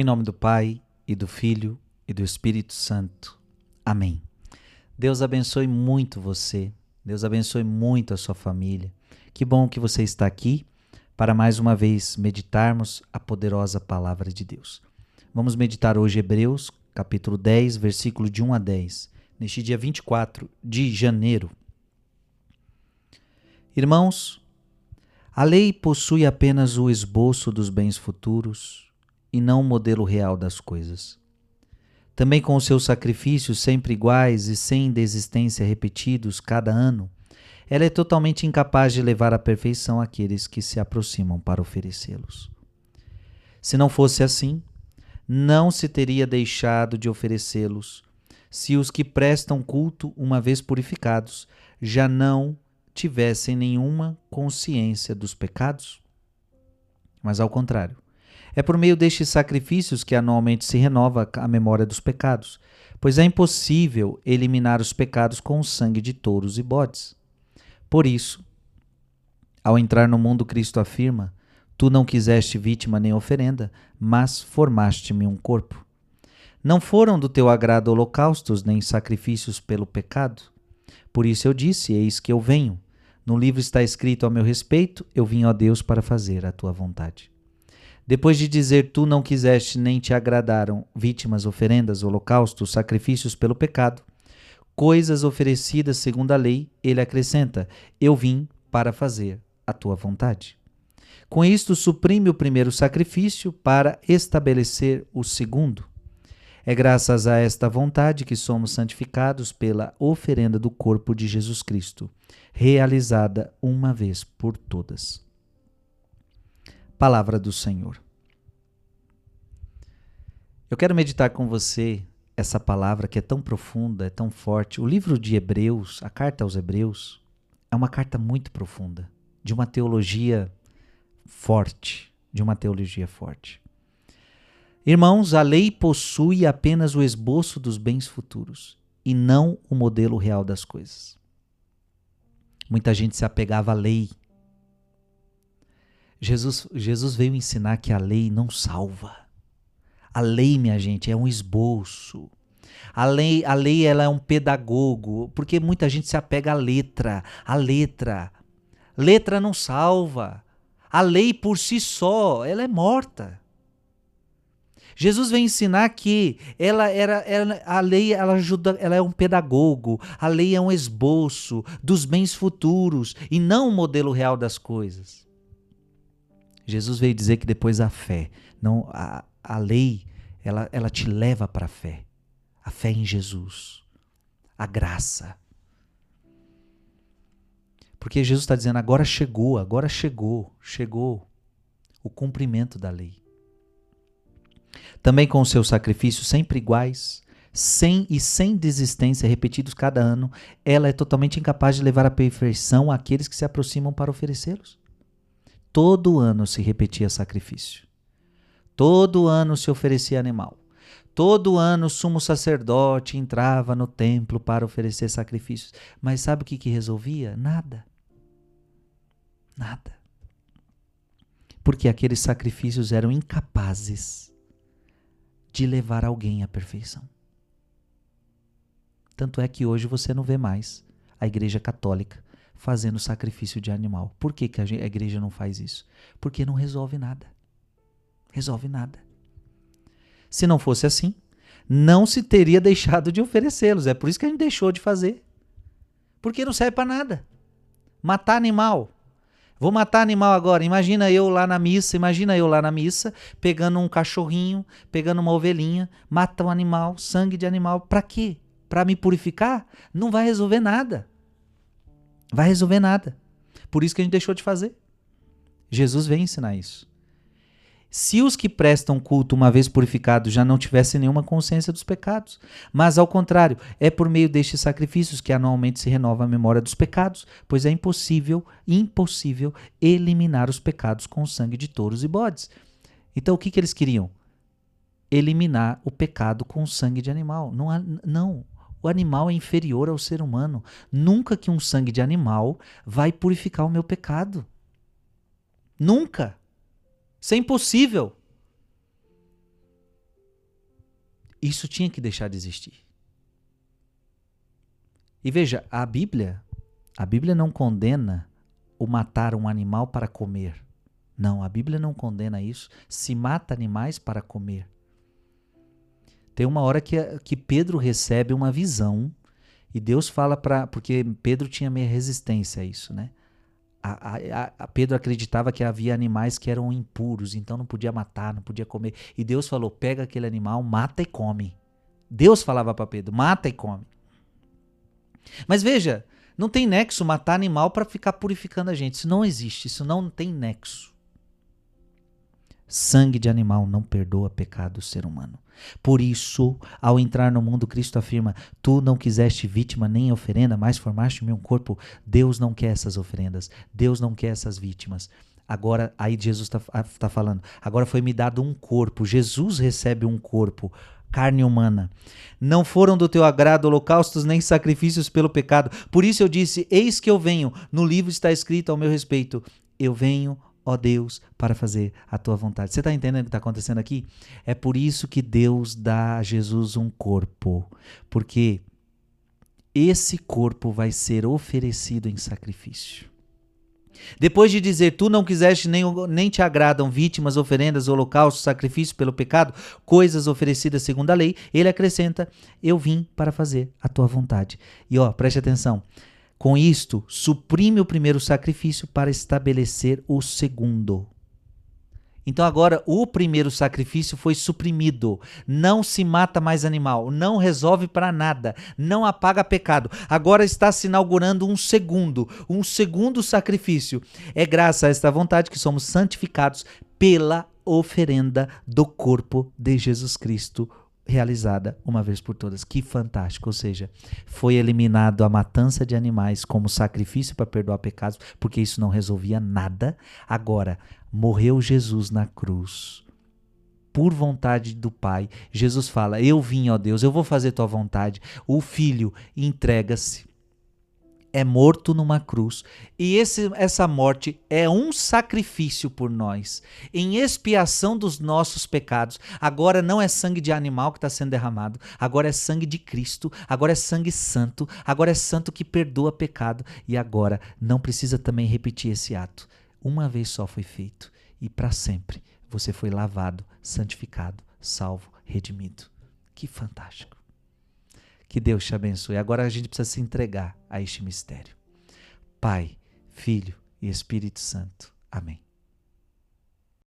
Em nome do Pai, e do Filho, e do Espírito Santo. Amém. Deus abençoe muito você. Deus abençoe muito a sua família. Que bom que você está aqui para mais uma vez meditarmos a poderosa palavra de Deus. Vamos meditar hoje Hebreus, capítulo 10, versículo de 1 a 10, neste dia 24 de janeiro. Irmãos, a lei possui apenas o esboço dos bens futuros e não o modelo real das coisas. Também com os seus sacrifícios sempre iguais e sem desistência repetidos cada ano, ela é totalmente incapaz de levar à perfeição aqueles que se aproximam para oferecê-los. Se não fosse assim, não se teria deixado de oferecê-los, se os que prestam culto, uma vez purificados, já não tivessem nenhuma consciência dos pecados? Mas ao contrário, é por meio destes sacrifícios que anualmente se renova a memória dos pecados, pois é impossível eliminar os pecados com o sangue de touros e bodes. Por isso, ao entrar no mundo, Cristo afirma: Tu não quiseste vítima nem oferenda, mas formaste-me um corpo. Não foram do teu agrado holocaustos nem sacrifícios pelo pecado. Por isso eu disse: Eis que eu venho. No livro está escrito a meu respeito: Eu vim a Deus para fazer a tua vontade. Depois de dizer: Tu não quiseste nem te agradaram vítimas, oferendas, holocaustos, sacrifícios pelo pecado, coisas oferecidas segundo a lei, ele acrescenta: Eu vim para fazer a tua vontade. Com isto, suprime o primeiro sacrifício para estabelecer o segundo. É graças a esta vontade que somos santificados pela oferenda do corpo de Jesus Cristo, realizada uma vez por todas. Palavra do Senhor. Eu quero meditar com você essa palavra que é tão profunda, é tão forte. O livro de Hebreus, a carta aos Hebreus, é uma carta muito profunda, de uma teologia forte, de uma teologia forte. Irmãos, a lei possui apenas o esboço dos bens futuros e não o modelo real das coisas. Muita gente se apegava à lei. Jesus, Jesus veio ensinar que a lei não salva. A lei, minha gente, é um esboço. A lei, a lei ela é um pedagogo, porque muita gente se apega à letra. A letra. Letra não salva. A lei por si só, ela é morta. Jesus vem ensinar que ela era, ela, a lei ela ajuda, ela é um pedagogo, a lei é um esboço dos bens futuros e não o modelo real das coisas. Jesus veio dizer que depois a fé, não a, a lei, ela, ela te leva para a fé. A fé em Jesus, a graça. Porque Jesus está dizendo: agora chegou, agora chegou, chegou o cumprimento da lei também com os seus sacrifícios sempre iguais, sem e sem desistência repetidos cada ano, ela é totalmente incapaz de levar à perfeição aqueles que se aproximam para oferecê-los. Todo ano se repetia sacrifício. Todo ano se oferecia animal. Todo ano o sumo sacerdote entrava no templo para oferecer sacrifícios. Mas sabe o que, que resolvia? Nada. Nada. Porque aqueles sacrifícios eram incapazes de levar alguém à perfeição. Tanto é que hoje você não vê mais a Igreja Católica fazendo sacrifício de animal. Por que, que a igreja não faz isso? Porque não resolve nada. Resolve nada. Se não fosse assim, não se teria deixado de oferecê-los. É por isso que a gente deixou de fazer. Porque não serve para nada. Matar animal Vou matar animal agora. Imagina eu lá na missa, imagina eu lá na missa, pegando um cachorrinho, pegando uma ovelhinha, mata um animal, sangue de animal. Para quê? Para me purificar? Não vai resolver nada. Vai resolver nada. Por isso que a gente deixou de fazer. Jesus vem ensinar isso. Se os que prestam culto, uma vez purificados, já não tivessem nenhuma consciência dos pecados, mas ao contrário, é por meio destes sacrifícios que anualmente se renova a memória dos pecados, pois é impossível, impossível eliminar os pecados com o sangue de touros e bodes. Então o que, que eles queriam? Eliminar o pecado com o sangue de animal. Não, não, o animal é inferior ao ser humano. Nunca que um sangue de animal vai purificar o meu pecado. Nunca. Isso é impossível. isso tinha que deixar de existir. E veja, a Bíblia, a Bíblia não condena o matar um animal para comer. Não, a Bíblia não condena isso. Se mata animais para comer. Tem uma hora que, que Pedro recebe uma visão e Deus fala para. Porque Pedro tinha meio resistência a isso, né? A, a, a, Pedro acreditava que havia animais que eram impuros, então não podia matar, não podia comer. E Deus falou: pega aquele animal, mata e come. Deus falava para Pedro: mata e come. Mas veja, não tem nexo matar animal para ficar purificando a gente. Isso não existe, isso não tem nexo. Sangue de animal não perdoa pecado do ser humano. Por isso, ao entrar no mundo, Cristo afirma: Tu não quiseste vítima nem oferenda, mas formaste-me um corpo. Deus não quer essas oferendas. Deus não quer essas vítimas. Agora, aí Jesus está tá falando: agora foi me dado um corpo. Jesus recebe um corpo, carne humana. Não foram do teu agrado holocaustos nem sacrifícios pelo pecado. Por isso eu disse: Eis que eu venho. No livro está escrito ao meu respeito: Eu venho ó Deus, para fazer a tua vontade. Você está entendendo o que está acontecendo aqui? É por isso que Deus dá a Jesus um corpo, porque esse corpo vai ser oferecido em sacrifício. Depois de dizer, tu não quiseste nem, nem te agradam vítimas, oferendas, holocaustos, sacrifícios pelo pecado, coisas oferecidas segundo a lei, ele acrescenta, eu vim para fazer a tua vontade. E ó, preste atenção, com isto, suprime o primeiro sacrifício para estabelecer o segundo. Então agora o primeiro sacrifício foi suprimido. Não se mata mais animal, não resolve para nada, não apaga pecado. Agora está se inaugurando um segundo, um segundo sacrifício. É graças a esta vontade que somos santificados pela oferenda do corpo de Jesus Cristo, realizada uma vez por todas. Que fantástico! Ou seja, foi eliminado a matança de animais como sacrifício para perdoar pecados, porque isso não resolvia nada. Agora, morreu Jesus na cruz. Por vontade do Pai, Jesus fala: Eu vim, ó Deus, eu vou fazer tua vontade. O filho entrega-se é morto numa cruz. E esse, essa morte é um sacrifício por nós, em expiação dos nossos pecados. Agora não é sangue de animal que está sendo derramado, agora é sangue de Cristo, agora é sangue santo, agora é santo que perdoa pecado. E agora não precisa também repetir esse ato. Uma vez só foi feito e para sempre você foi lavado, santificado, salvo, redimido. Que fantástico! Que Deus te abençoe. Agora a gente precisa se entregar a este mistério. Pai, Filho e Espírito Santo. Amém.